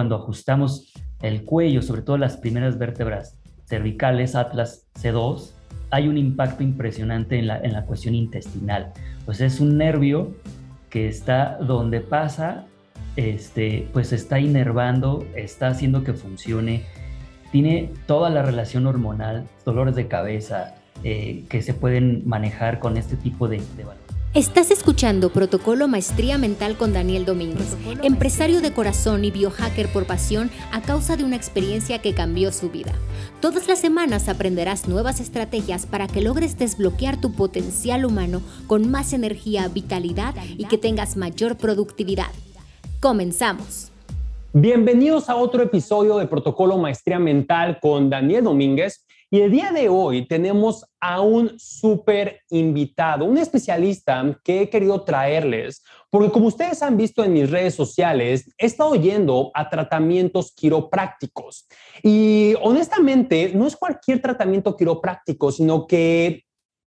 cuando ajustamos el cuello, sobre todo las primeras vértebras cervicales, Atlas C2, hay un impacto impresionante en la, en la cuestión intestinal. Pues es un nervio que está donde pasa, este, pues está inervando, está haciendo que funcione, tiene toda la relación hormonal, dolores de cabeza, eh, que se pueden manejar con este tipo de, de Estás escuchando Protocolo Maestría Mental con Daniel Domínguez, empresario de corazón y biohacker por pasión a causa de una experiencia que cambió su vida. Todas las semanas aprenderás nuevas estrategias para que logres desbloquear tu potencial humano con más energía, vitalidad y que tengas mayor productividad. Comenzamos. Bienvenidos a otro episodio de Protocolo Maestría Mental con Daniel Domínguez. Y el día de hoy tenemos a un súper invitado, un especialista que he querido traerles, porque como ustedes han visto en mis redes sociales, he estado yendo a tratamientos quiroprácticos. Y honestamente, no es cualquier tratamiento quiropráctico, sino que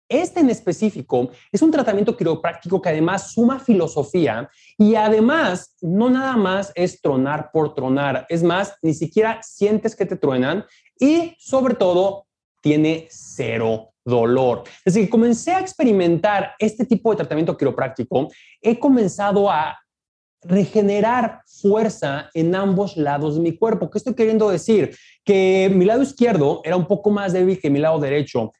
este en específico es un tratamiento quiropráctico que además suma filosofía y además no nada más es tronar por tronar, es más, ni siquiera sientes que te truenan y sobre todo tiene cero dolor. Desde que comencé a experimentar este tipo de tratamiento quiropráctico, he comenzado a regenerar fuerza en ambos lados de mi cuerpo. ¿Qué estoy queriendo decir? Que mi lado izquierdo era un poco más débil que mi lado derecho.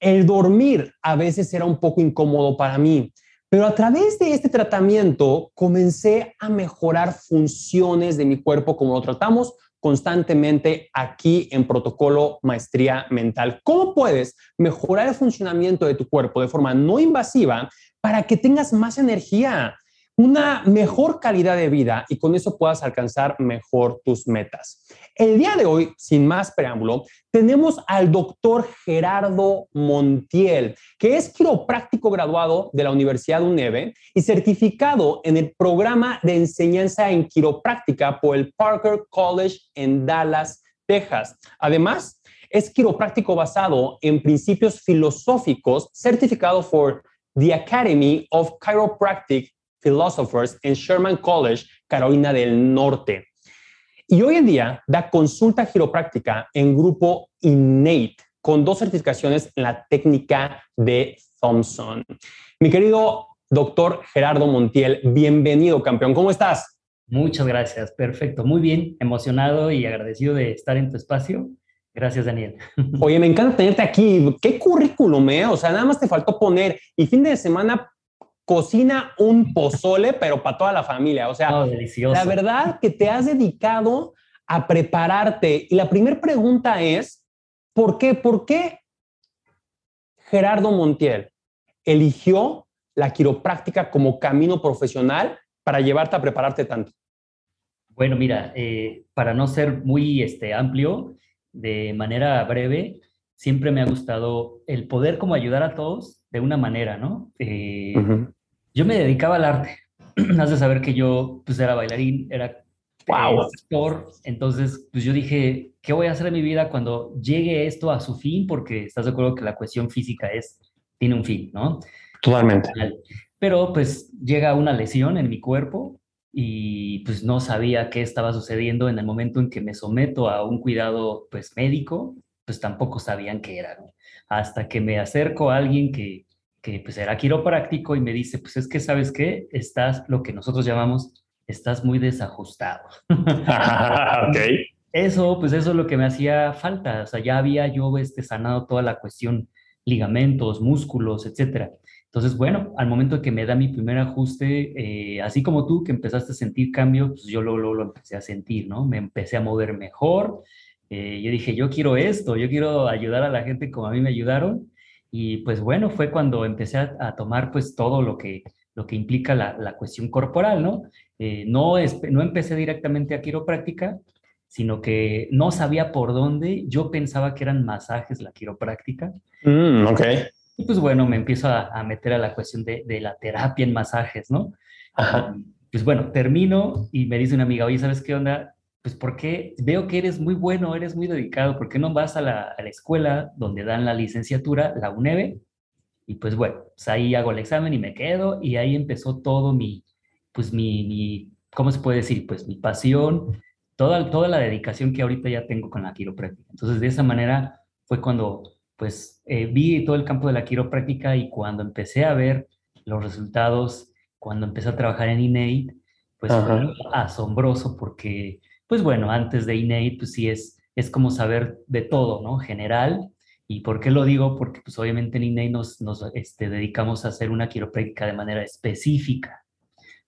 El dormir a veces era un poco incómodo para mí. Pero a través de este tratamiento comencé a mejorar funciones de mi cuerpo como lo tratamos constantemente aquí en Protocolo Maestría Mental. ¿Cómo puedes mejorar el funcionamiento de tu cuerpo de forma no invasiva para que tengas más energía? Una mejor calidad de vida y con eso puedas alcanzar mejor tus metas. El día de hoy, sin más preámbulo, tenemos al doctor Gerardo Montiel, que es quiropráctico graduado de la Universidad UNEVE y certificado en el programa de enseñanza en quiropráctica por el Parker College en Dallas, Texas. Además, es quiropráctico basado en principios filosóficos certificado por the Academy of Chiropractic Philosophers en Sherman College, Carolina del Norte. Y hoy en día da consulta quiropráctica en grupo Innate con dos certificaciones en la técnica de Thompson. Mi querido doctor Gerardo Montiel, bienvenido, campeón. ¿Cómo estás? Muchas gracias. Perfecto. Muy bien. Emocionado y agradecido de estar en tu espacio. Gracias, Daniel. Oye, me encanta tenerte aquí. ¿Qué currículum, eh? O sea, nada más te faltó poner y fin de semana cocina un pozole, pero para toda la familia. O sea, la verdad que te has dedicado a prepararte. Y la primera pregunta es, ¿por qué? ¿Por qué Gerardo Montiel eligió la quiropráctica como camino profesional para llevarte a prepararte tanto? Bueno, mira, eh, para no ser muy este, amplio, de manera breve, siempre me ha gustado el poder como ayudar a todos de una manera, ¿no? Eh, yo me dedicaba al arte. Has de saber que yo pues era bailarín, era wow. actor, entonces pues yo dije, ¿qué voy a hacer en mi vida cuando llegue esto a su fin? Porque estás de acuerdo que la cuestión física es, tiene un fin, ¿no? Totalmente. Pero pues llega una lesión en mi cuerpo y pues no sabía qué estaba sucediendo en el momento en que me someto a un cuidado pues médico, pues tampoco sabían qué era, Hasta que me acerco a alguien que que pues era quiropráctico y me dice, pues es que sabes qué, estás lo que nosotros llamamos, estás muy desajustado. ok. Eso, pues eso es lo que me hacía falta, o sea, ya había yo este, sanado toda la cuestión, ligamentos, músculos, etcétera. Entonces, bueno, al momento que me da mi primer ajuste, eh, así como tú que empezaste a sentir cambio, pues yo lo, lo, lo empecé a sentir, ¿no? Me empecé a mover mejor. Eh, yo dije, yo quiero esto, yo quiero ayudar a la gente como a mí me ayudaron. Y pues bueno, fue cuando empecé a, tomar pues todo lo que, lo que implica la, la cuestión corporal, ¿no? Eh, no, no empecé directamente a quiropráctica, sino que no sabía por dónde. Yo pensaba que eran masajes la quiropráctica. Mm, ok. Y pues bueno, me empiezo a, meter a la cuestión de, de, la terapia en masajes, ¿no? Ajá. Pues bueno, termino y me dice una amiga, oye, ¿sabes qué onda? Pues porque veo que eres muy bueno, eres muy dedicado, ¿por qué no vas a la, escuela donde dan la licenciatura, la UNEVE? Y pues bueno, pues ahí hago el examen y me quedo y ahí empezó todo mi, pues mi, mi, ¿cómo se puede decir? Pues mi pasión, toda, toda la dedicación que ahorita ya tengo con la quiropráctica. Entonces, de esa manera fue cuando pues eh, vi todo el campo de la quiropráctica y cuando empecé a ver los resultados, cuando empecé a trabajar en INEIT, pues fue asombroso porque, pues bueno, antes de INEIT, pues sí es, es como saber de todo, ¿no? General. ¿Y por qué lo digo? Porque pues obviamente en nos, nos este, dedicamos a hacer una quiropráctica de manera específica,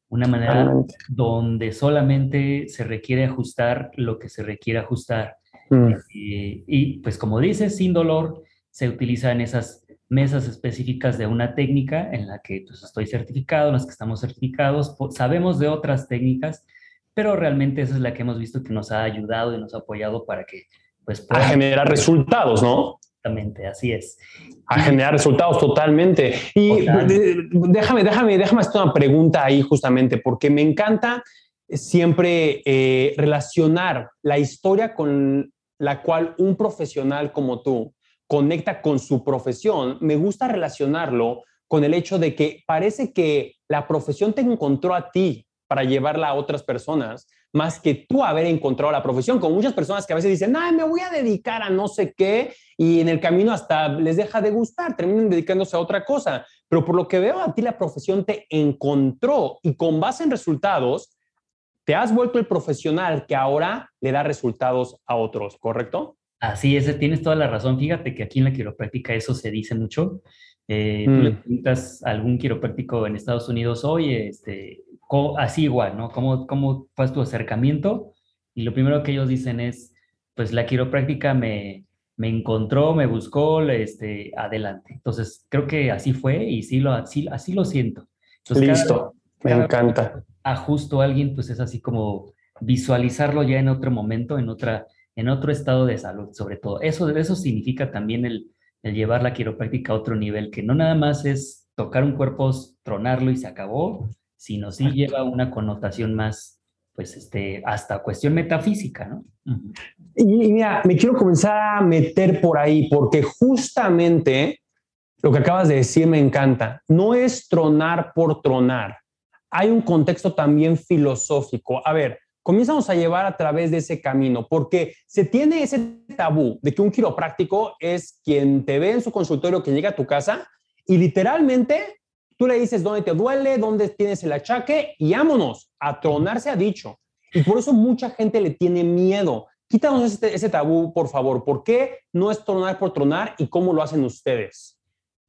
una manera donde solamente se requiere ajustar lo que se requiere ajustar. Mm. Y pues como dices, sin dolor, se utilizan esas mesas específicas de una técnica en la que pues, estoy certificado, en las que estamos certificados, sabemos de otras técnicas, pero realmente esa es la que hemos visto que nos ha ayudado y nos ha apoyado para que pues a generar resultados, ¿no? Exactamente, así es. A generar resultados totalmente. Y déjame, déjame, déjame hacer una pregunta ahí justamente, porque me encanta siempre eh, relacionar la historia con la cual un profesional como tú conecta con su profesión, me gusta relacionarlo con el hecho de que parece que la profesión te encontró a ti para llevarla a otras personas, más que tú haber encontrado la profesión, con muchas personas que a veces dicen, ay, me voy a dedicar a no sé qué, y en el camino hasta les deja de gustar, terminan dedicándose a otra cosa. Pero por lo que veo, a ti la profesión te encontró y con base en resultados, te has vuelto el profesional que ahora le da resultados a otros, ¿correcto? Así es, tienes toda la razón. Fíjate que aquí en la quiropráctica eso se dice mucho. Eh, Tú le mm. preguntas a algún quiropráctico en Estados Unidos, oye, este, así igual, ¿no? ¿Cómo, ¿Cómo fue tu acercamiento? Y lo primero que ellos dicen es, pues la quiropráctica me, me encontró, me buscó, este, adelante. Entonces, creo que así fue y sí lo, así, así lo siento. Listo, me encanta. Ajusto a alguien, pues es así como visualizarlo ya en otro momento, en otra en otro estado de salud, sobre todo. Eso, eso significa también el, llevar la quiropráctica a otro nivel, que no nada más es tocar un cuerpo, tronarlo y se acabó, sino sí lleva una connotación más, pues, este, hasta cuestión metafísica, ¿no? y, mira, me quiero comenzar a meter por ahí, porque justamente lo que acabas de decir me encanta. No es tronar por tronar. Hay un contexto también filosófico. A ver, comienzamos a llevar a través de ese camino, porque se tiene ese tabú de que un quiropráctico es quien te ve en su consultorio, que llega a tu casa y literalmente tú le dices dónde te duele, dónde tienes el achaque y vámonos, a tronarse ha dicho. Y por eso mucha gente le tiene miedo. Quítanos ese, tabú, por favor. ¿Por qué no es tronar por tronar y cómo lo hacen ustedes?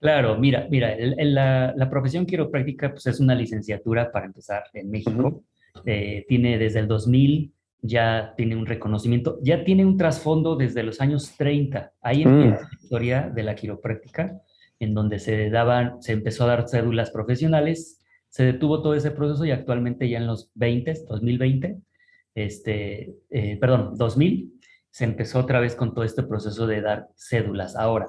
Claro, mira, mira, la, la, profesión quiropráctica pues es una licenciatura para empezar en México. Eh, tiene desde el 2000, ya tiene un reconocimiento, ya tiene un trasfondo desde los años 30. Ahí mm. empieza la historia de la quiropráctica, en donde se, daban, se empezó a dar cédulas profesionales, se detuvo todo ese proceso y actualmente ya en los 20, 2020, este, eh, perdón, 2000, se empezó otra vez con todo este proceso de dar cédulas. Ahora,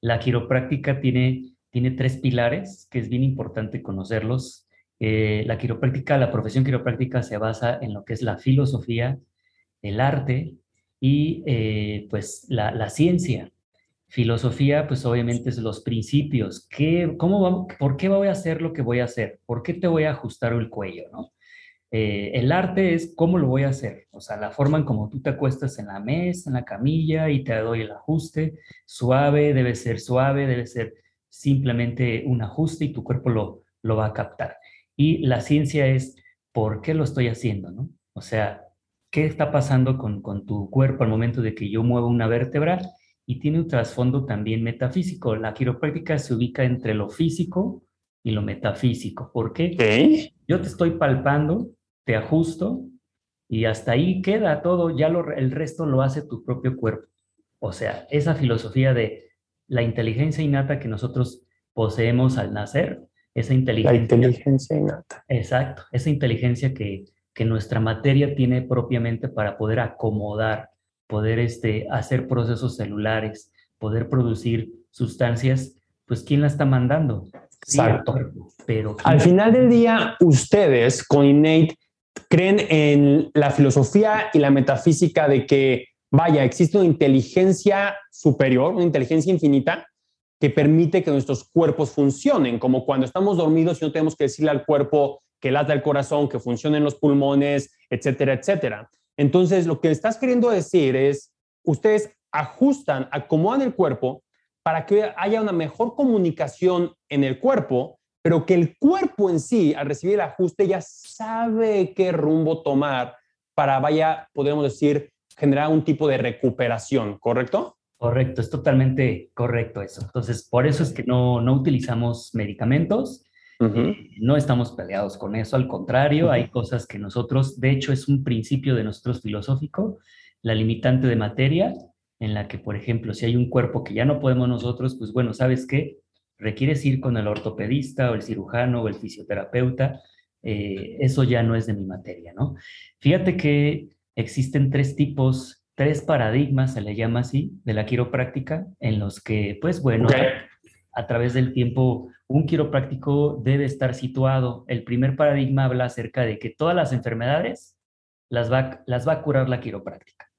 la quiropráctica tiene, tiene tres pilares que es bien importante conocerlos eh, la quiropráctica, la profesión quiropráctica se basa en lo que es la filosofía, el arte y eh, pues la, ciencia. Filosofía, pues obviamente es los principios. ¿Qué, cómo ¿Por qué voy a hacer lo que voy a hacer? ¿Por qué te voy a ajustar el cuello? ¿no? Eh, el arte es cómo lo voy a hacer, o sea, la forma en cómo tú te acuestas en la mesa, en la camilla y te doy el ajuste. Suave, debe ser suave, debe ser simplemente un ajuste y tu cuerpo lo, lo va a captar. Y la ciencia es, ¿por qué lo estoy haciendo? ¿no? O sea, ¿qué está pasando con, con tu cuerpo al momento de que yo muevo una vértebra? Y tiene un trasfondo también metafísico. La quiropráctica se ubica entre lo físico y lo metafísico. ¿Por qué? Yo te estoy palpando, te ajusto y hasta ahí queda todo, ya lo, el resto lo hace tu propio cuerpo. O sea, esa filosofía de la inteligencia innata que nosotros poseemos al nacer esa inteligencia. La inteligencia innata. Exacto, esa inteligencia que, que nuestra materia tiene propiamente para poder acomodar, poder este, hacer procesos celulares, poder producir sustancias, pues ¿quién la está mandando? Exacto. pero Al final del día, ustedes con Innate creen en la filosofía y la metafísica de que, vaya, existe una inteligencia superior, una inteligencia infinita, que permite que nuestros cuerpos funcionen, como cuando estamos dormidos y no tenemos que decirle al cuerpo que lata el corazón, que funcionen los pulmones, etcétera, etcétera. Entonces, lo que estás queriendo decir es, ustedes ajustan, acomodan el cuerpo para que haya una mejor comunicación en el cuerpo, pero que el cuerpo en sí, al recibir el ajuste, ya sabe qué rumbo tomar para, vaya, podemos decir, generar un tipo de recuperación, ¿correcto? Correcto, es totalmente correcto eso. Entonces, por eso es que no, no utilizamos medicamentos, eh, no estamos peleados con eso, al contrario, hay cosas que nosotros, de hecho, es un principio de nosotros filosófico, la limitante de materia, en la que, por ejemplo, si hay un cuerpo que ya no podemos nosotros, pues bueno, ¿sabes qué? Requieres ir con el ortopedista o el cirujano o el fisioterapeuta, eh, eso ya no es de mi materia, ¿no? Fíjate que existen tres tipos, tres paradigmas, se le llama así, de la quiropráctica, en los que, pues bueno, a través del tiempo, un quiropráctico debe estar situado. El primer paradigma habla acerca de que todas las enfermedades las va, las va a curar la quiropráctica.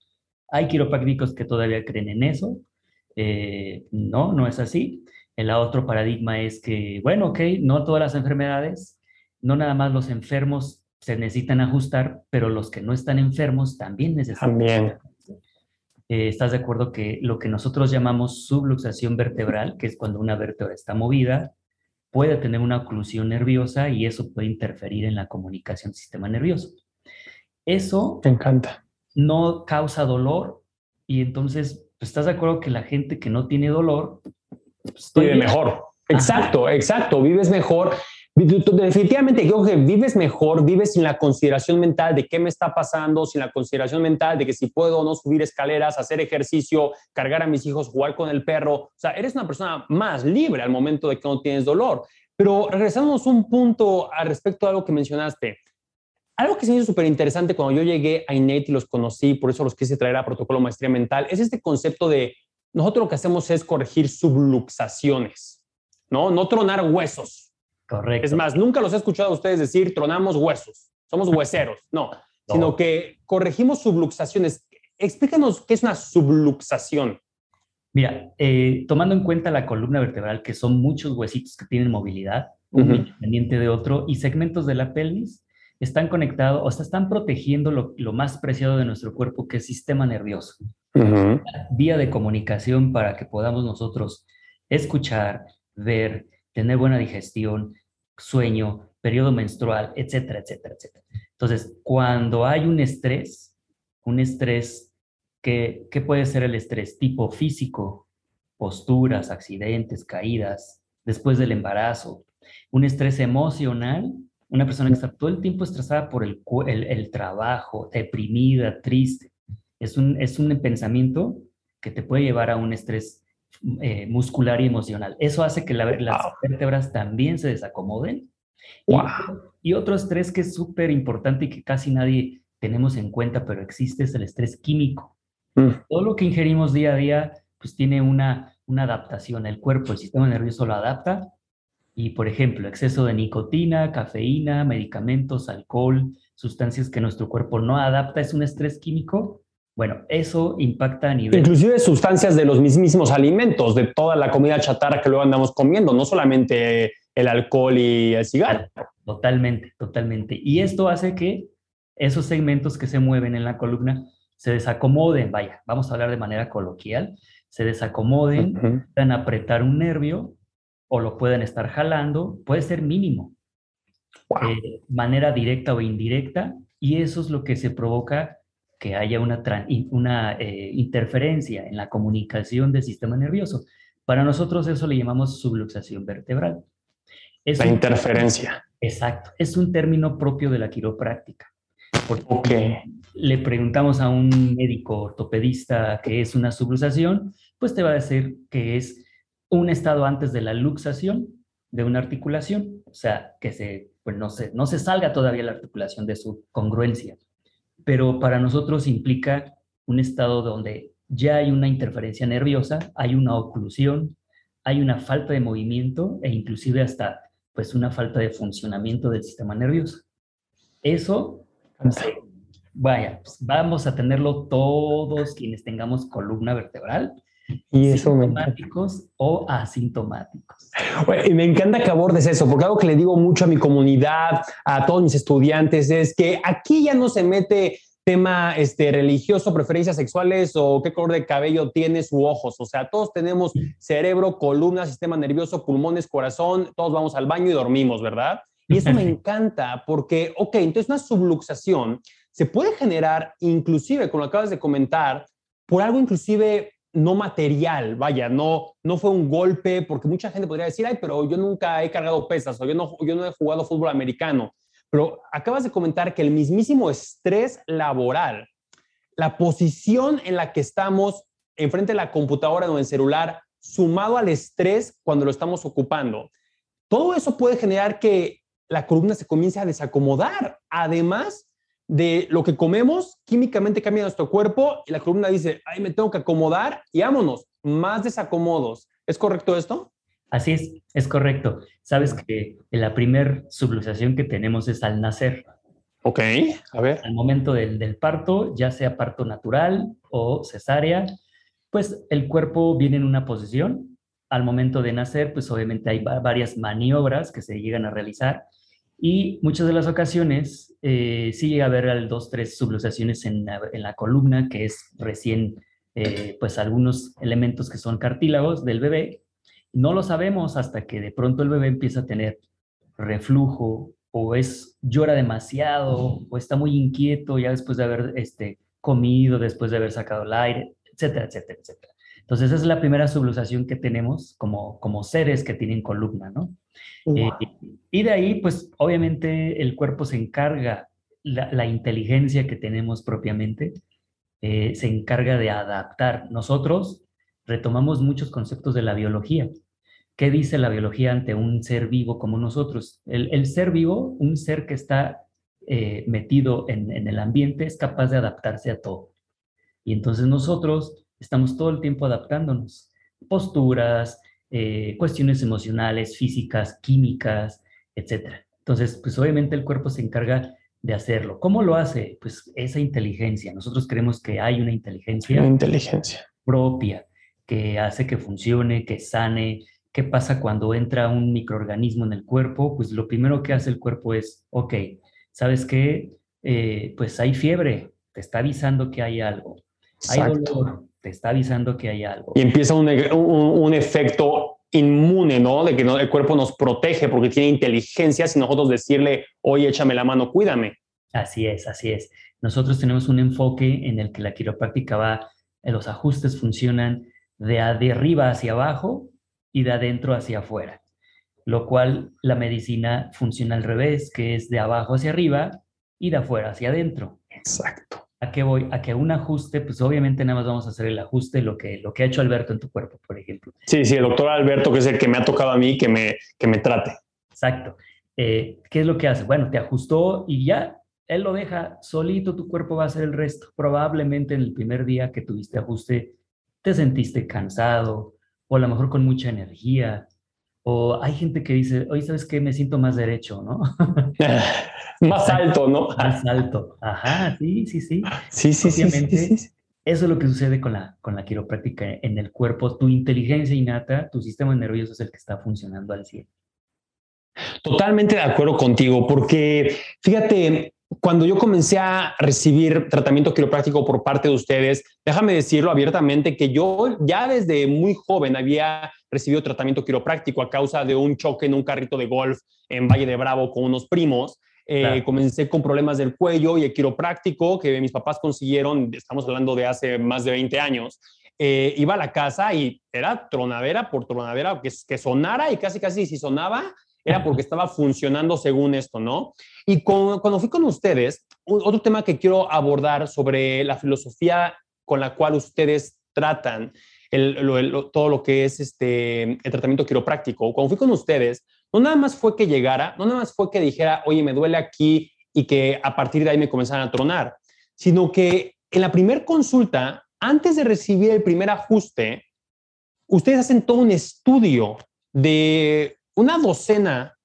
Hay quiroprácticos que todavía creen en eso. Eh, no, no es así. El otro paradigma es que, bueno, ok, no todas las enfermedades, no nada más los enfermos se necesitan ajustar, pero los que no están enfermos también necesitan. También. Eh, ¿Estás de acuerdo que lo que nosotros llamamos subluxación vertebral, que es cuando una vértebra está movida, puede tener una oclusión nerviosa y eso puede interferir en la comunicación del sistema nervioso? Eso Me encanta. no causa dolor y entonces, pues, ¿estás de acuerdo que la gente que no tiene dolor pues, vive mejor? Exacto, exacto, vives mejor Definitivamente creo que vives mejor, vives sin la consideración mental de qué me está pasando, sin la consideración mental de que si puedo o no subir escaleras, hacer ejercicio, cargar a mis hijos, jugar con el perro. O sea, eres una persona más libre al momento de que no tienes dolor. Pero regresamos un punto al respecto a algo que mencionaste. Algo que se me hizo súper interesante cuando yo llegué a INET y los conocí, por eso los quise traer a Protocolo Maestría Mental, es este concepto de nosotros lo que hacemos es corregir subluxaciones, ¿no? No tronar huesos Correcto. Es más, nunca los he escuchado a ustedes decir tronamos huesos, somos hueseros, no, sino que corregimos subluxaciones. Explícanos qué es una subluxación. Mira, eh, tomando en cuenta la columna vertebral, que son muchos huesitos que tienen movilidad, uno independiente de otro, y segmentos de la pelvis, están conectados, o sea, están protegiendo lo, más preciado de nuestro cuerpo, que es el sistema nervioso. Vía de comunicación para que podamos nosotros escuchar, ver, tener buena digestión, sueño, periodo menstrual, etcétera, etcétera, etcétera. Entonces, cuando hay un estrés, un estrés, ¿qué, ¿qué puede ser el estrés? Tipo físico, posturas, accidentes, caídas, después del embarazo, un estrés emocional, una persona que está todo el tiempo estresada por el, el, el trabajo, deprimida, triste, es un, es un pensamiento que te puede llevar a un estrés eh, muscular y emocional. Eso hace que las vértebras también se desacomoden. Y, otro estrés que es súper importante y que casi nadie tenemos en cuenta, pero existe, es el estrés químico. Mm. Todo lo que ingerimos día a día, pues tiene una, una adaptación. El cuerpo, el sistema nervioso lo adapta. Y, por ejemplo, exceso de nicotina, cafeína, medicamentos, alcohol, sustancias que nuestro cuerpo no adapta, es un estrés químico bueno, eso impacta a nivel... Inclusive sustancias de los mismos alimentos, de toda la comida chatarra que luego andamos comiendo, no solamente el alcohol y el cigarro. Totalmente, totalmente. Y esto hace que esos segmentos que se mueven en la columna se desacomoden, vaya, vamos a hablar de manera coloquial, se desacomoden, puedan apretar un nervio o lo pueden estar jalando, puede ser mínimo, de eh, manera directa o indirecta, y eso es lo que se provoca que haya una, una eh, interferencia en la comunicación del sistema nervioso. Para nosotros eso le llamamos subluxación vertebral. Es la interferencia. Exacto, es un término propio de la quiropráctica. Porque le preguntamos a un médico ortopedista qué es una subluxación, pues te va a decir que es un estado antes de la luxación de una articulación, o sea, que se, pues no, se, no se salga todavía la articulación de su congruencia pero para nosotros implica un estado donde ya hay una interferencia nerviosa, hay una oclusión, hay una falta de movimiento e inclusive hasta pues una falta de funcionamiento del sistema nervioso. Eso, vaya, pues, vamos a tenerlo todos quienes tengamos columna vertebral, y eso sintomáticos o asintomáticos. Y me encanta que abordes eso, porque algo que le digo mucho a mi comunidad, a todos mis estudiantes, es que aquí ya no se mete tema este, religioso, preferencias sexuales o qué color de cabello tienes u ojos. O sea, todos tenemos cerebro, columna, sistema nervioso, pulmones, corazón, todos vamos al baño y dormimos, ¿verdad? Y eso me encanta porque, ok, entonces una subluxación se puede generar inclusive, como lo acabas de comentar, por algo inclusive no material, vaya, no, no fue un golpe, porque mucha gente podría decir, ay, pero yo nunca he cargado pesas o yo no, yo no he jugado fútbol americano. Pero acabas de comentar que el mismísimo estrés laboral, la posición en la que estamos enfrente de la computadora o en el celular, sumado al estrés cuando lo estamos ocupando, todo eso puede generar que la columna se comience a desacomodar. Además de lo que comemos, químicamente cambia nuestro cuerpo y la columna dice, ay, me tengo que acomodar y vámonos, más desacomodos. ¿Es correcto esto? Así es, es correcto. Sabes que la primer subluxación que tenemos es al nacer. Ok, a ver. Al momento del, del, parto, ya sea parto natural o cesárea, pues el cuerpo viene en una posición. Al momento de nacer, pues obviamente hay varias maniobras que se llegan a realizar y muchas de las ocasiones eh, sí llega a haber dos, tres subluxaciones en la, en la columna, que es recién, eh, pues algunos elementos que son cartílagos del bebé, no lo sabemos hasta que de pronto el bebé empieza a tener reflujo o es llora demasiado o está muy inquieto ya después de haber este, comido, después de haber sacado el aire, etcétera, etcétera, etcétera. Entonces esa es la primera subluxación que tenemos como, como seres que tienen columna, ¿no? Eh, y de ahí, pues obviamente el cuerpo se encarga, la, inteligencia que tenemos propiamente, eh, se encarga de adaptar. Nosotros retomamos muchos conceptos de la biología. ¿Qué dice la biología ante un ser vivo como nosotros? El, ser vivo, un ser que está eh, metido en, el ambiente, es capaz de adaptarse a todo. Y entonces nosotros estamos todo el tiempo adaptándonos. Posturas, eh, cuestiones emocionales, físicas, químicas, etc. Entonces, pues obviamente el cuerpo se encarga de hacerlo. ¿Cómo lo hace? Pues esa inteligencia. Nosotros creemos que hay una inteligencia, una inteligencia propia que hace que funcione, que sane, ¿Qué pasa cuando entra un microorganismo en el cuerpo? Pues lo primero que hace el cuerpo es, ok, ¿sabes qué? Eh, pues hay fiebre, te está avisando que hay algo. Hay dolor, te está avisando que hay algo. Y empieza un, un, efecto inmune, ¿no? De que el cuerpo nos protege porque tiene inteligencia sin nosotros decirle, oye, échame la mano, cuídame. Así es, así es. Nosotros tenemos un enfoque en el que la quiropráctica va, los ajustes funcionan de, de arriba hacia abajo y de adentro hacia afuera, lo cual la medicina funciona al revés, que es de abajo hacia arriba y de afuera hacia adentro. Exacto. ¿A qué voy? A que un ajuste, pues obviamente nada más vamos a hacer el ajuste, lo que, lo que ha hecho Alberto en tu cuerpo, por ejemplo. Sí, sí, el doctor Alberto, que es el que me ha tocado a mí, que me, que me trate. Exacto. Eh, ¿Qué es lo que hace? Bueno, te ajustó y ya él lo deja solito, tu cuerpo va a hacer el resto. Probablemente en el primer día que tuviste ajuste, te sentiste cansado, o a lo mejor con mucha energía, o hay gente que dice, oye, ¿sabes qué? Me siento más derecho, ¿no? más alto, ¿no? Más alto. Ajá, sí, sí, sí. Sí, sí, sí, sí, Eso es lo que sucede con la, con la quiropráctica en el cuerpo. Tu inteligencia innata, tu sistema nervioso es el que está funcionando al 100. Totalmente de acuerdo contigo, porque fíjate, cuando yo comencé a recibir tratamiento quiropráctico por parte de ustedes, déjame decirlo abiertamente que yo ya desde muy joven había recibido tratamiento quiropráctico a causa de un choque en un carrito de golf en Valle de Bravo con unos primos. Eh, comencé con problemas del cuello y el quiropráctico que mis papás consiguieron, estamos hablando de hace más de 20 años, eh, iba a la casa y era tronadera por tronadera, que, que sonara y casi, casi si sonaba, era porque estaba funcionando según esto, ¿no? Y cuando fui con ustedes, otro tema que quiero abordar sobre la filosofía con la cual ustedes tratan todo lo que es este, el tratamiento quiropráctico. Cuando fui con ustedes, no nada más fue que llegara, no nada más fue que dijera, oye, me duele aquí y que a partir de ahí me comenzaran a tronar, sino que en la primera consulta, antes de recibir el primer ajuste, ustedes hacen todo un estudio de una docena,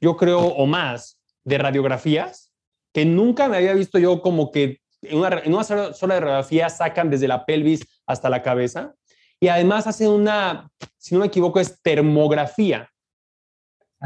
yo creo, o más, de radiografías que nunca me había visto yo como que en una, en una sola radiografía sacan desde la pelvis hasta la cabeza. Y además hacen una, si no me equivoco, es termografía.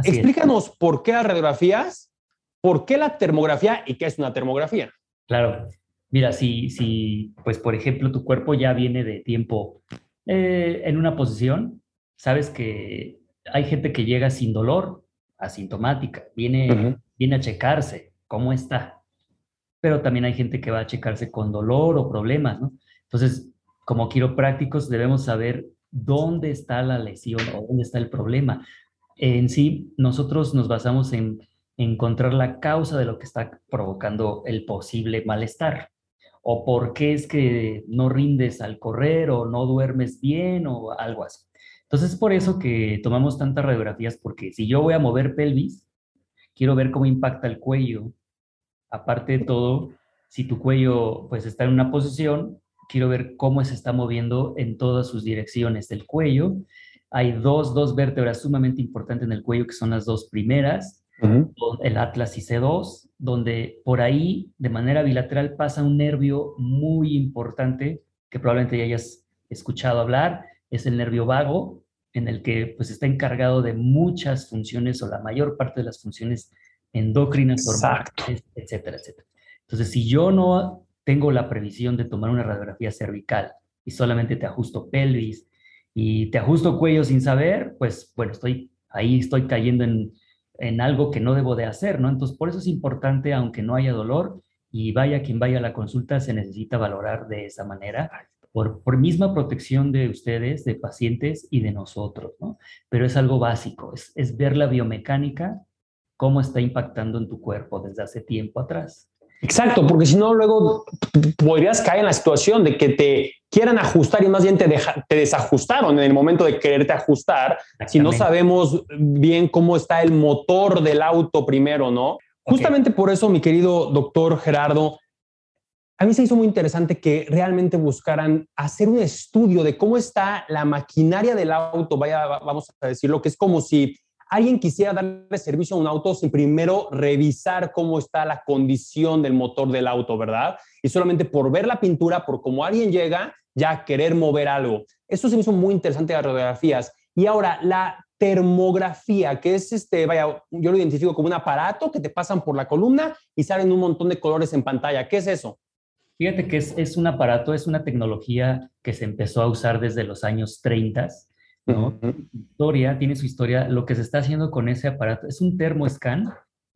Explícanos por qué las radiografías, por qué la termografía y qué es una termografía. Claro. Mira, si, si, pues por ejemplo, tu cuerpo ya viene de tiempo eh, en una posición, sabes que hay gente que llega sin dolor, asintomática, viene, viene a checarse cómo está. Pero también hay gente que va a checarse con dolor o problemas, ¿no? Entonces, como quiroprácticos debemos saber dónde está la lesión o dónde está el problema. En sí, nosotros nos basamos en encontrar la causa de lo que está provocando el posible malestar o por qué es que no rindes al correr o no duermes bien o algo así. Entonces es por eso que tomamos tantas radiografías, porque si yo voy a mover pelvis, quiero ver cómo impacta el cuello. Aparte de todo, si tu cuello pues está en una posición, quiero ver cómo se está moviendo en todas sus direcciones del cuello. Hay dos, dos vértebras sumamente importantes en el cuello, que son las dos primeras, el Atlas y C2, donde por ahí, de manera bilateral, pasa un nervio muy importante que probablemente ya hayas escuchado hablar, es el nervio vago, en el que pues está encargado de muchas funciones o la mayor parte de las funciones endocrinas, hormonales, etcétera, etcétera. Entonces, si yo no tengo la previsión de tomar una radiografía cervical y solamente te ajusto pelvis y te ajusto cuello sin saber, pues bueno, estoy ahí, estoy cayendo en en algo que no debo de hacer, ¿no? Entonces, por eso es importante, aunque no haya dolor, y vaya quien vaya a la consulta, se necesita valorar de esa manera, por, por misma protección de ustedes, de pacientes y de nosotros, ¿no? Pero es algo básico, es, es ver la biomecánica, cómo está impactando en tu cuerpo desde hace tiempo atrás. Exacto, porque si no, luego podrías caer en la situación de que te quieran ajustar y más bien te, te desajustaron en el momento de quererte ajustar, si no sabemos bien cómo está el motor del auto primero, ¿no? Justamente por eso, mi querido doctor Gerardo, a mí se hizo muy interesante que realmente buscaran hacer un estudio de cómo está la maquinaria del auto, vaya, vamos a decirlo, que es como si alguien quisiera darle servicio a un auto sin primero revisar cómo está la condición del motor del auto, ¿verdad? Y solamente por ver la pintura, por cómo alguien llega, ya querer mover algo. Esto se hizo muy interesante las radiografías. Y ahora, la termografía, que es este, vaya, yo lo identifico como un aparato que te pasan por la columna y salen un montón de colores en pantalla. ¿Qué es eso? Fíjate que es, es un aparato, es una tecnología que se empezó a usar desde los años 30 ¿no? Historia, tiene su historia. Lo que se está haciendo con ese aparato es un termoscan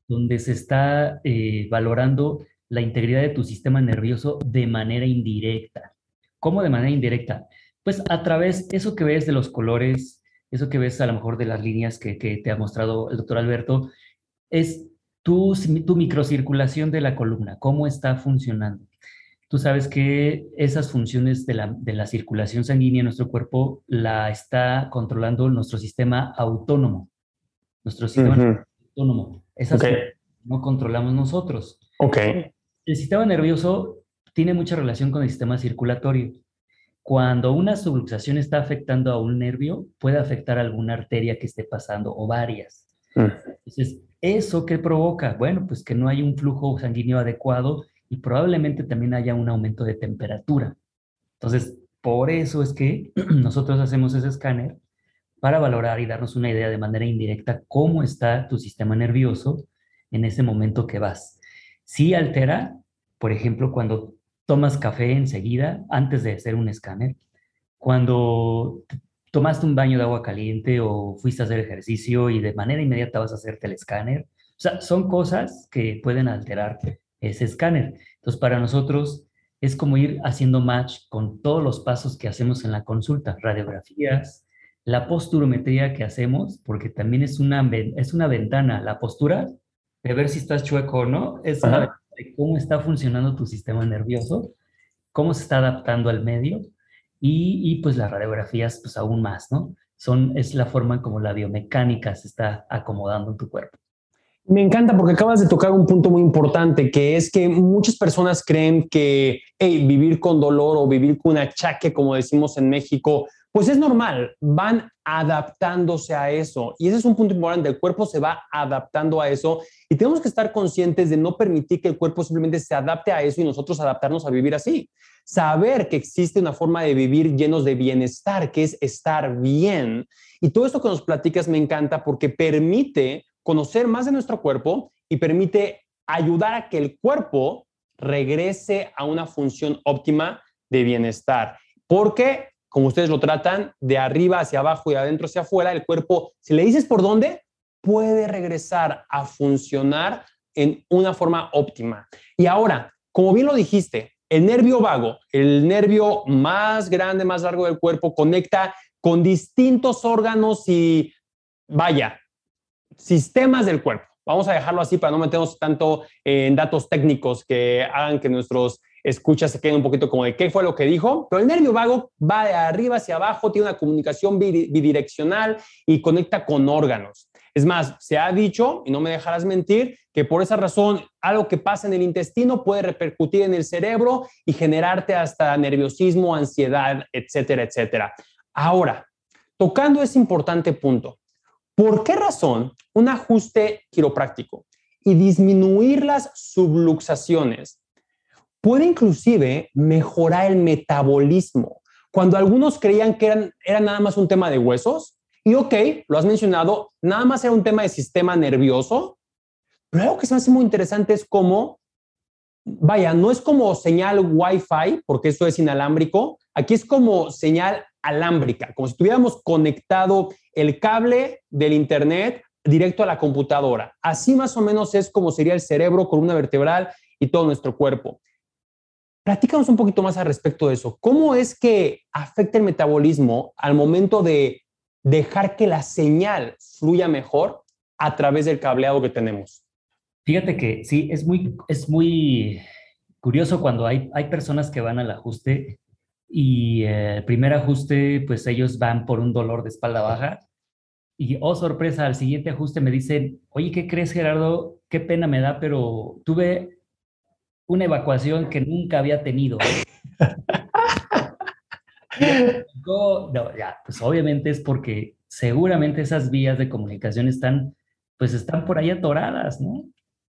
donde se está eh, valorando la integridad de tu sistema nervioso de manera indirecta. ¿Cómo de manera indirecta? Pues a través de eso que ves de los colores, eso que ves a lo mejor de las líneas que, que te ha mostrado el doctor Alberto, es tu, tu microcirculación de la columna, cómo está funcionando. Tú sabes que esas funciones de la, circulación sanguínea en nuestro cuerpo la está controlando nuestro sistema autónomo. Nuestro sistema autónomo. Esas no controlamos nosotros. Okay. El sistema nervioso tiene mucha relación con el sistema circulatorio. Cuando una subluxación está afectando a un nervio, puede afectar a alguna arteria que esté pasando o varias. Mm. Entonces, ¿eso qué provoca? Bueno, pues que no hay un flujo sanguíneo adecuado y probablemente también haya un aumento de temperatura. Entonces, por eso es que nosotros hacemos ese escáner para valorar y darnos una idea de manera indirecta cómo está tu sistema nervioso en ese momento que vas. Si altera, por ejemplo, cuando tomas café enseguida, antes de hacer un escáner, cuando tomaste un baño de agua caliente o fuiste a hacer ejercicio y de manera inmediata vas a hacerte el escáner. O sea, son cosas que pueden alterarte ese escáner. Entonces, para nosotros es como ir haciendo match con todos los pasos que hacemos en la consulta, radiografías, la posturometría que hacemos, porque también es una, es una ventana, la postura, de ver si estás chueco o no, es de cómo está funcionando tu sistema nervioso, cómo se está adaptando al medio, y, y, pues las radiografías, pues aún más, ¿no? Son, es la forma como la biomecánica se está acomodando en tu cuerpo. Me encanta porque acabas de tocar un punto muy importante, que es que muchas personas creen que vivir con dolor o vivir con achaque, como decimos en México, pues es normal, van adaptándose a eso. Y ese es un punto importante, el cuerpo se va adaptando a eso y tenemos que estar conscientes de no permitir que el cuerpo simplemente se adapte a eso y nosotros adaptarnos a vivir así. Saber que existe una forma de vivir llenos de bienestar, que es estar bien. Y todo esto que nos platicas me encanta porque permite conocer más de nuestro cuerpo y permite ayudar a que el cuerpo regrese a una función óptima de bienestar. Porque, como ustedes lo tratan, de arriba hacia abajo y adentro hacia afuera, el cuerpo, si le dices por dónde, puede regresar a funcionar en una forma óptima. Y ahora, como bien lo dijiste, el nervio vago, el nervio más grande, más largo del cuerpo, conecta con distintos órganos y, vaya, sistemas del cuerpo. Vamos a dejarlo así para no meternos tanto en datos técnicos que hagan que nuestros escuchas se queden un poquito como de qué fue lo que dijo. Pero el nervio vago va de arriba hacia abajo, tiene una comunicación bidireccional y conecta con órganos. Es más, se ha dicho, y no me dejarás mentir, que por esa razón algo que pasa en el intestino puede repercutir en el cerebro y generarte hasta nerviosismo, ansiedad, etcétera, etcétera. Ahora, tocando ese importante punto, ¿por qué razón un ajuste quiropráctico y disminuir las subluxaciones puede inclusive mejorar el metabolismo? Cuando algunos creían que era nada más un tema de huesos, y ok, lo has mencionado, nada más era un tema de sistema nervioso, pero algo que se me hace muy interesante es cómo, vaya, no es como señal Wi-Fi, porque eso es inalámbrico, aquí es como señal alámbrica, como si tuviéramos conectado el cable del Internet directo a la computadora. Así más o menos es como sería el cerebro, columna vertebral y todo nuestro cuerpo. Platícanos un poquito más al respecto de eso. ¿Cómo es que afecta el metabolismo al momento de dejar que la señal fluya mejor a través del cableado que tenemos. Fíjate que sí, es muy, es muy curioso cuando hay, hay personas que van al ajuste y eh, el primer ajuste, pues ellos van por un dolor de espalda baja y, oh sorpresa, al siguiente ajuste me dicen, oye, ¿qué crees Gerardo? Qué pena me da, pero tuve una evacuación que nunca había tenido. no, ya, pues obviamente es porque seguramente esas vías de comunicación están, pues están por ahí atoradas, ¿no?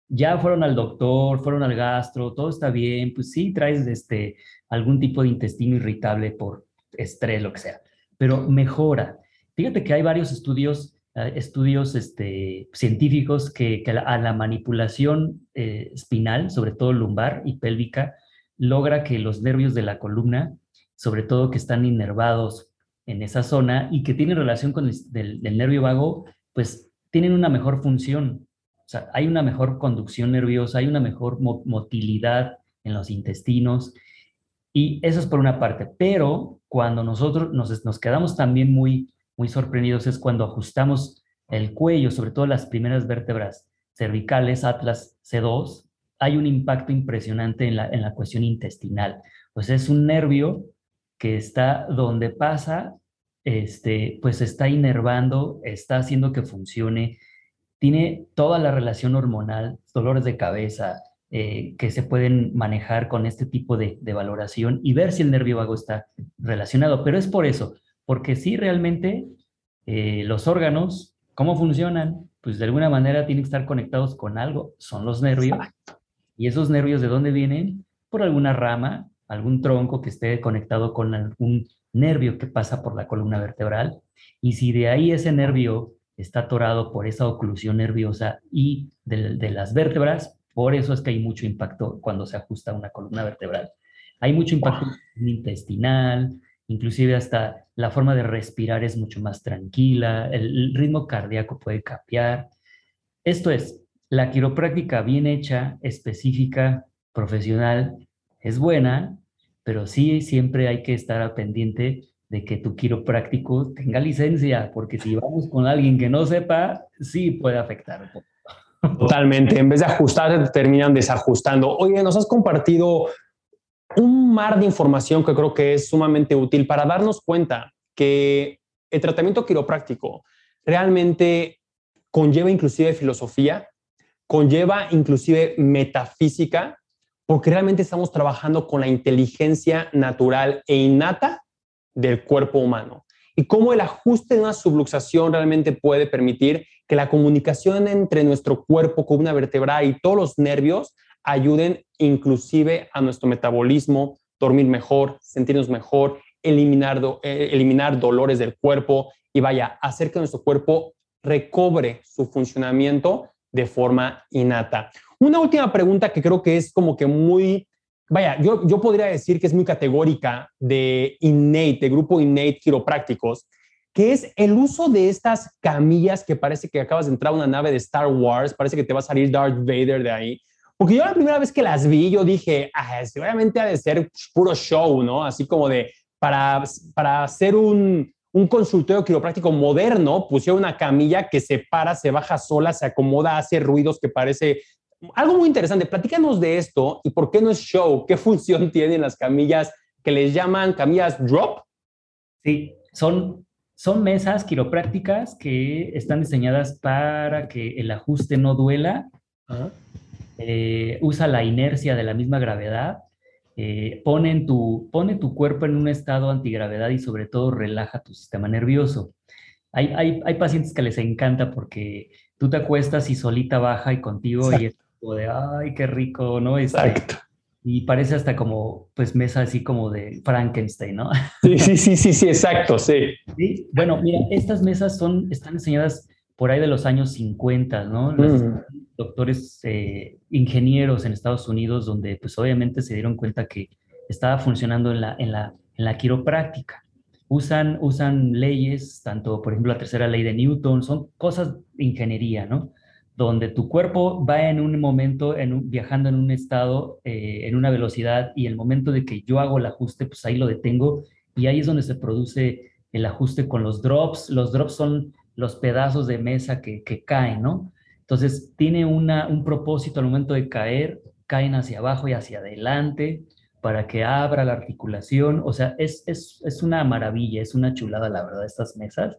Ya fueron al doctor, fueron al gastro, todo está bien, pues sí traes este, algún tipo de intestino irritable por estrés, lo que sea, pero mejora. Fíjate que hay varios estudios, eh, estudios este, científicos que, a la manipulación eh, espinal, sobre todo lumbar y pélvica, logra que los nervios de la columna sobre todo que están inervados en esa zona y que tienen relación con el nervio vago, pues tienen una mejor función. O sea, hay una mejor conducción nerviosa, hay una mejor motilidad en los intestinos y eso es por una parte. Pero cuando nosotros nos, nos quedamos también muy, muy sorprendidos es cuando ajustamos el cuello, sobre todo las primeras vértebras cervicales, atlas C2, hay un impacto impresionante en la, en la cuestión intestinal. Pues es un nervio que está donde pasa, este, pues está inervando, está haciendo que funcione, tiene toda la relación hormonal, dolores de cabeza, eh, que se pueden manejar con este tipo de, valoración y ver si el nervio vago está relacionado. Pero es por eso, porque si realmente eh, los órganos, ¿cómo funcionan? Pues de alguna manera tienen que estar conectados con algo, son los nervios. ¿Y esos nervios de dónde vienen? Por alguna rama, algún tronco que esté conectado con algún nervio que pasa por la columna vertebral. Y si de ahí ese nervio está atorado por esa oclusión nerviosa y de, las vértebras, por eso es que hay mucho impacto cuando se ajusta una columna vertebral. Hay mucho impacto intestinal, inclusive hasta la forma de respirar es mucho más tranquila, el ritmo cardíaco puede cambiar. Esto es, la quiropráctica bien hecha, específica, profesional, es buena, pero sí siempre hay que estar al pendiente de que tu quiropráctico tenga licencia, porque si vamos con alguien que no sepa, sí puede afectar Totalmente, en vez de ajustar, terminan desajustando. Oye, nos has compartido un mar de información que creo que es sumamente útil para darnos cuenta que el tratamiento quiropráctico realmente conlleva inclusive filosofía, conlleva inclusive metafísica porque realmente estamos trabajando con la inteligencia natural e innata del cuerpo humano y cómo el ajuste de una subluxación realmente puede permitir que la comunicación entre nuestro cuerpo, columna vertebral y todos los nervios ayuden inclusive a nuestro metabolismo, dormir mejor, sentirnos mejor, eliminar, eh, eliminar dolores del cuerpo y vaya, hacer que nuestro cuerpo recobre su funcionamiento de forma innata. Una última pregunta que creo que es como que muy, vaya, yo, yo podría decir que es muy categórica de Innate, de grupo Innate Quiroprácticos, que es el uso de estas camillas que parece que acabas de entrar a una nave de Star Wars, parece que te va a salir Darth Vader de ahí. Porque yo la primera vez que las vi, yo dije, ah, obviamente ha de ser puro show, ¿no? Así como de, para, para hacer un, un consultorio quiropráctico moderno, pusieron una camilla que se para, se baja sola, se acomoda, hace ruidos que parece algo muy interesante. Platícanos de esto y por qué no es show, qué función tienen las camillas que les llaman camillas drop. Sí, son, son mesas quiroprácticas que están diseñadas para que el ajuste no duela. Eh, usa la inercia de la misma gravedad eh, pone, tu, pone tu cuerpo en un estado antigravedad y sobre todo relaja tu sistema nervioso. Hay, hay, hay, pacientes que les encanta porque tú te acuestas y solita baja y contigo y es como de, ay, qué rico, ¿no? Este, Exacto. Y parece hasta como, pues, mesa así como de Frankenstein, ¿no? Sí, sí, sí, sí, sí exacto, sí. sí. Bueno, mira, estas mesas son, están diseñadas por ahí de los años 50, ¿no? Los mm. doctores eh, ingenieros en Estados Unidos, donde pues obviamente se dieron cuenta que estaba funcionando en la, en la, en la quiropráctica. Usan, usan leyes, tanto por ejemplo la tercera ley de Newton, son cosas de ingeniería, ¿no? Donde tu cuerpo va en un momento, en viajando en un estado, eh, en una velocidad, y el momento de que yo hago el ajuste, pues ahí lo detengo, y ahí es donde se produce el ajuste con los drops. Los drops son los pedazos de mesa que, caen, ¿no? Entonces, tiene una, un propósito al momento de caer, caen hacia abajo y hacia adelante para que abra la articulación. O sea, es, es, una maravilla, es una chulada, la verdad, estas mesas.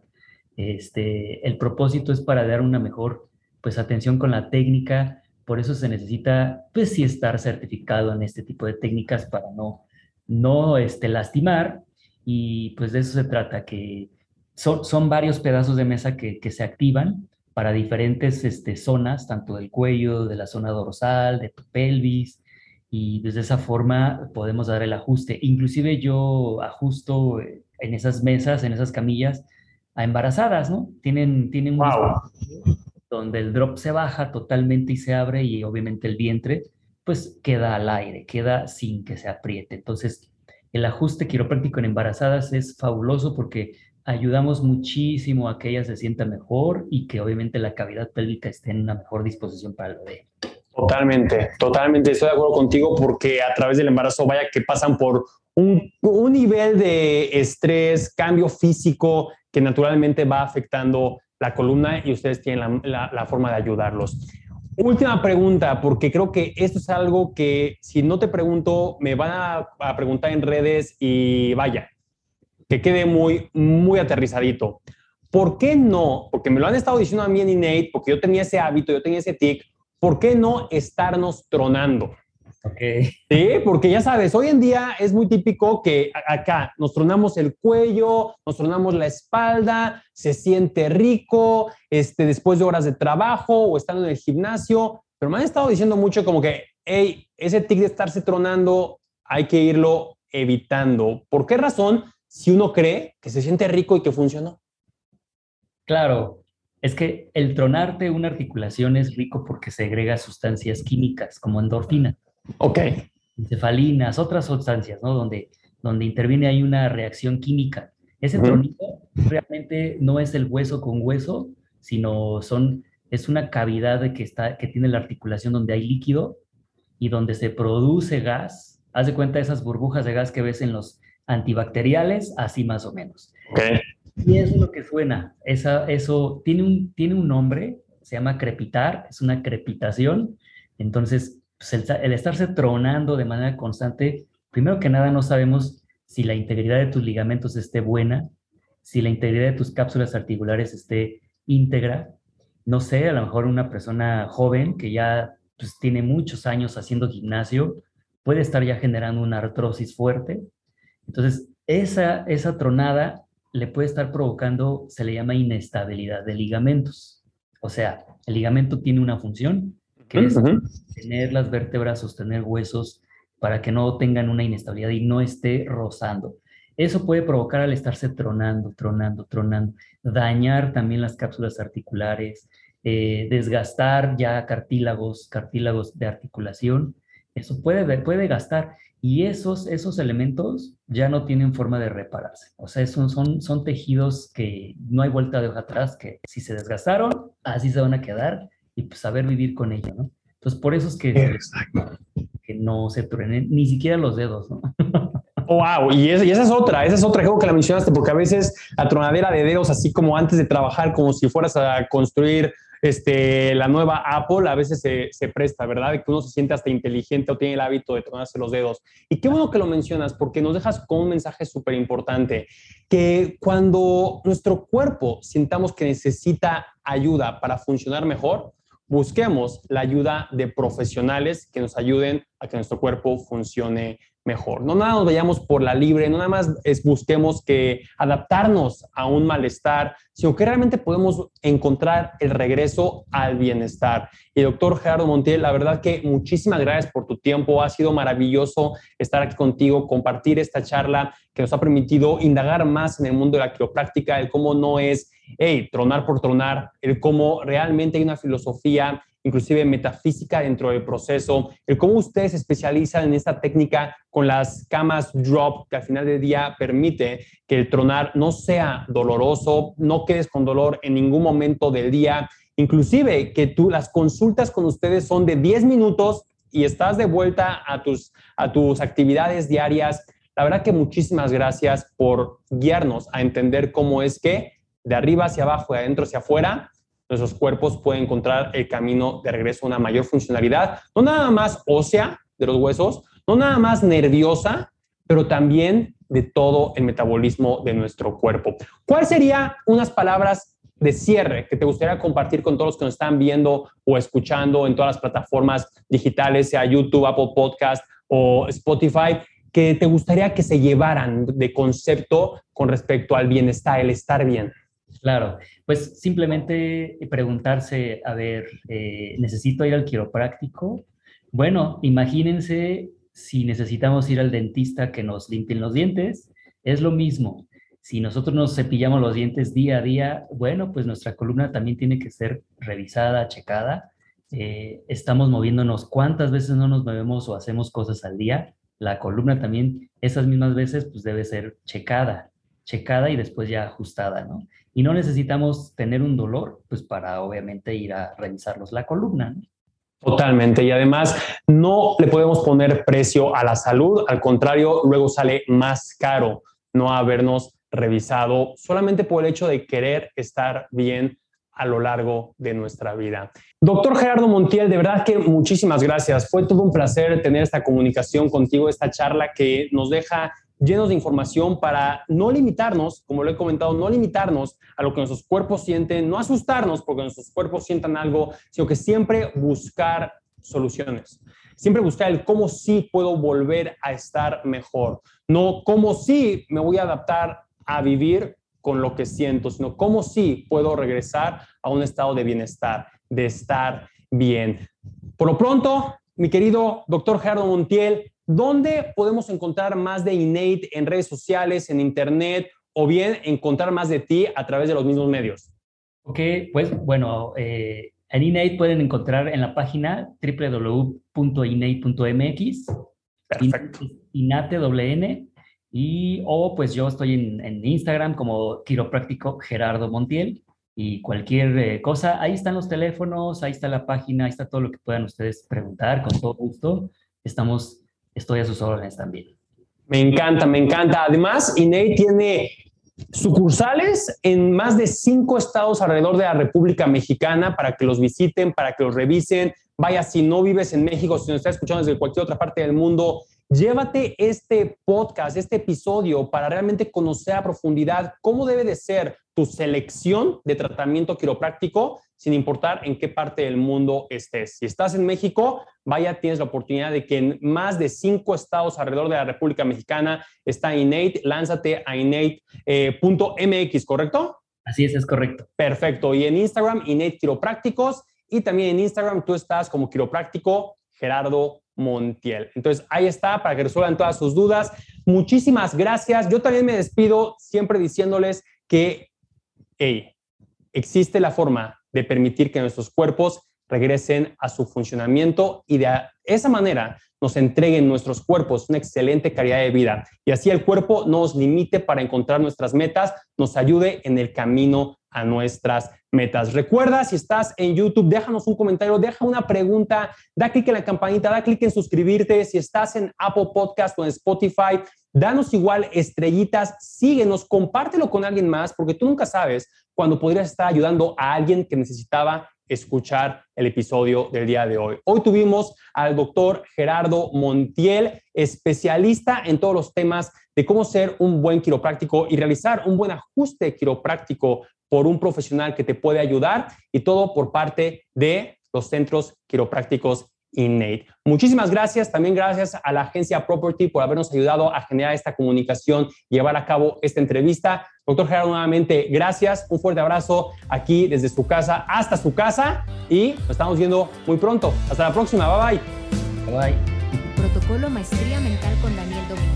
Este, el propósito es para dar una mejor pues, atención con la técnica. Por eso se necesita, pues sí, estar certificado en este tipo de técnicas para no, no este, lastimar. Y pues de eso se trata, que son, varios pedazos de mesa que, se activan para diferentes este, zonas, tanto del cuello, de la zona dorsal, de tu pelvis, y desde esa forma podemos dar el ajuste. Inclusive yo ajusto en esas mesas, en esas camillas, a embarazadas, ¿no? Tienen, tienen un donde el drop se baja totalmente y se abre y obviamente el vientre pues queda al aire, queda sin que se apriete. Entonces, el ajuste quiropráctico en embarazadas es fabuloso porque ayudamos muchísimo a que ella se sienta mejor y que obviamente la cavidad pélvica esté en una mejor disposición para el bebé. Totalmente, totalmente, estoy de acuerdo contigo porque a través del embarazo vaya que pasan por un, un nivel de estrés, cambio físico que naturalmente va afectando la columna y ustedes tienen la, forma de ayudarlos. Última pregunta, porque creo que esto es algo que si no te pregunto, me van a, a preguntar en redes y vaya, que quede muy, muy aterrizadito. ¿Por qué no? Porque me lo han estado diciendo a mí en Innate, porque yo tenía ese hábito, yo tenía ese tic, ¿por qué no estarnos tronando? Okay. Sí, porque ya sabes, hoy en día es muy típico que acá nos tronamos el cuello, nos tronamos la espalda, se siente rico, este, después de horas de trabajo o estando en el gimnasio, pero me han estado diciendo mucho como que, hey, ese tic de estarse tronando hay que irlo evitando. ¿Por qué razón? si uno cree que se siente rico y que funcionó. Claro, es que el tronarte una articulación es rico porque segrega sustancias químicas como endorfina. Ok. Encefalinas, otras sustancias, ¿no? Donde, donde interviene ahí una reacción química. Ese tronito realmente no es el hueso con hueso, sino son, es una cavidad que, está, que tiene la articulación donde hay líquido y donde se produce gas. Haz de cuenta esas burbujas de gas que ves en los antibacteriales, así más o menos. Y eso es lo que suena. Esa, eso tiene un, tiene un nombre, se llama crepitar, es una crepitación. Entonces, pues, el, estarse tronando de manera constante, primero que nada no sabemos si la integridad de tus ligamentos esté buena, si la integridad de tus cápsulas articulares esté íntegra. No sé, a lo mejor una persona joven que ya pues, tiene muchos años haciendo gimnasio puede estar ya generando una artrosis fuerte entonces, esa, esa tronada le puede estar provocando, se le llama inestabilidad de ligamentos. O sea, el ligamento tiene una función, que es tener las vértebras, sostener huesos para que no tengan una inestabilidad y no esté rozando. Eso puede provocar al estarse tronando, tronando, tronando, dañar también las cápsulas articulares, eh, desgastar ya cartílagos, cartílagos de articulación, eso puede, puede gastar. Y esos, esos elementos ya no tienen forma de repararse. O sea, son, son, son tejidos que no hay vuelta de hoja atrás, que si se desgastaron, así se van a quedar y pues saber vivir con ello, ¿no? Entonces, por eso es que, que no se truenen ni siquiera los dedos, ¿no? wow, y, y, esa es otra, esa es otra, creo que la mencionaste, porque a veces la tronadera de dedos, así como antes de trabajar, como si fueras a construir este, la nueva Apple, a veces se, se presta, ¿verdad? Que uno se siente hasta inteligente o tiene el hábito de tronarse los dedos. Y qué bueno que lo mencionas, porque nos dejas con un mensaje súper importante, que cuando nuestro cuerpo sintamos que necesita ayuda para funcionar mejor, busquemos la ayuda de profesionales que nos ayuden a que nuestro cuerpo funcione mejor. No nada nos vayamos por la libre, no nada más es busquemos que adaptarnos a un malestar, sino que realmente podemos encontrar el regreso al bienestar. Y doctor Gerardo Montiel, la verdad que muchísimas gracias por tu tiempo. Ha sido maravilloso estar aquí contigo, compartir esta charla que nos ha permitido indagar más en el mundo de la quiropráctica, el cómo no es, hey, tronar por tronar, el cómo realmente hay una filosofía inclusive metafísica dentro del proceso, el cómo ustedes se especializan en esta técnica con las camas drop, que al final del día permite que el tronar no sea doloroso, no quedes con dolor en ningún momento del día, inclusive que tú las consultas con ustedes son de 10 minutos y estás de vuelta a tus, a tus actividades diarias. La verdad que muchísimas gracias por guiarnos a entender cómo es que de arriba hacia abajo, de adentro hacia afuera, nuestros cuerpos pueden encontrar el camino de regreso a una mayor funcionalidad, no nada más ósea de los huesos, no nada más nerviosa, pero también de todo el metabolismo de nuestro cuerpo. ¿Cuáles serían unas palabras de cierre que te gustaría compartir con todos los que nos están viendo o escuchando en todas las plataformas digitales, sea YouTube, Apple Podcast o Spotify, que te gustaría que se llevaran de concepto con respecto al bienestar, el estar bien? Claro, pues simplemente preguntarse, a ver, eh, ¿necesito ir al quiropráctico? Bueno, imagínense si necesitamos ir al dentista que nos limpien los dientes, es lo mismo. Si nosotros nos cepillamos los dientes día a día, bueno, pues nuestra columna también tiene que ser revisada, checada. Eh, estamos moviéndonos, ¿cuántas veces no nos movemos o hacemos cosas al día? La columna también, esas mismas veces, pues debe ser checada, checada y después ya ajustada, ¿no? y no necesitamos tener un dolor, pues para obviamente ir a revisarlos la columna. Totalmente. Y además, no le podemos poner precio a la salud. Al contrario, luego sale más caro no habernos revisado solamente por el hecho de querer estar bien a lo largo de nuestra vida. Doctor Gerardo Montiel, de verdad que muchísimas gracias. Fue todo un placer tener esta comunicación contigo, esta charla que nos deja llenos de información para no limitarnos, como lo he comentado, no limitarnos a lo que nuestros cuerpos sienten, no asustarnos porque nuestros cuerpos sientan algo, sino que siempre buscar soluciones. Siempre buscar el cómo sí puedo volver a estar mejor, no cómo sí me voy a adaptar a vivir con lo que siento, sino cómo sí puedo regresar a un estado de bienestar, de estar bien. Por lo pronto, mi querido doctor Gerardo Montiel, ¿Dónde podemos encontrar más de Innate en redes sociales, en internet o bien encontrar más de ti a través de los mismos medios? Ok, pues bueno, eh, en Innate pueden encontrar en la página www.innate.mx. Perfecto. INATEWN. Y o pues yo estoy en, Instagram como quiropráctico Gerardo Montiel y cualquier eh, cosa, ahí están los teléfonos, ahí está la página, ahí está todo lo que puedan ustedes preguntar con todo gusto. Estamos estoy a sus órdenes también. Me encanta, me encanta. Además, INEI tiene sucursales en más de cinco estados alrededor de la República Mexicana para que los visiten, para que los revisen. Vaya, si no vives en México, si nos estás escuchando desde cualquier otra parte del mundo, llévate este podcast, este episodio para realmente conocer a profundidad cómo debe de ser tu selección de tratamiento quiropráctico sin importar en qué parte del mundo estés. Si estás en México, vaya, tienes la oportunidad de que en más de cinco estados alrededor de la República Mexicana está Innate, lánzate a innate.mx, eh, ¿correcto? Así es, es correcto. Perfecto. Y en Instagram, Innate Quiroprácticos. Y también en Instagram tú estás como quiropráctico Gerardo Montiel. Entonces, ahí está para que resuelvan todas sus dudas. Muchísimas gracias. Yo también me despido siempre diciéndoles que hey, existe la forma de permitir que nuestros cuerpos regresen a su funcionamiento y de esa manera nos entreguen nuestros cuerpos una excelente calidad de vida y así el cuerpo nos limite para encontrar nuestras metas, nos ayude en el camino a nuestras metas. Recuerda, si estás en YouTube, déjanos un comentario, deja una pregunta, da clic en la campanita, da clic en suscribirte. Si estás en Apple Podcast o en Spotify, danos igual estrellitas, síguenos, compártelo con alguien más, porque tú nunca sabes cuando podrías estar ayudando a alguien que necesitaba escuchar el episodio del día de hoy. Hoy tuvimos al doctor Gerardo Montiel, especialista en todos los temas de cómo ser un buen quiropráctico y realizar un buen ajuste quiropráctico por un profesional que te puede ayudar y todo por parte de los centros quiroprácticos Innate. Muchísimas gracias, también gracias a la agencia Property por habernos ayudado a generar esta comunicación y llevar a cabo esta entrevista. Doctor Gerardo, nuevamente, gracias, un fuerte abrazo aquí desde su casa hasta su casa y nos estamos viendo muy pronto. Hasta la próxima, bye bye. Bye bye. Protocolo Maestría Mental con Daniel Domínguez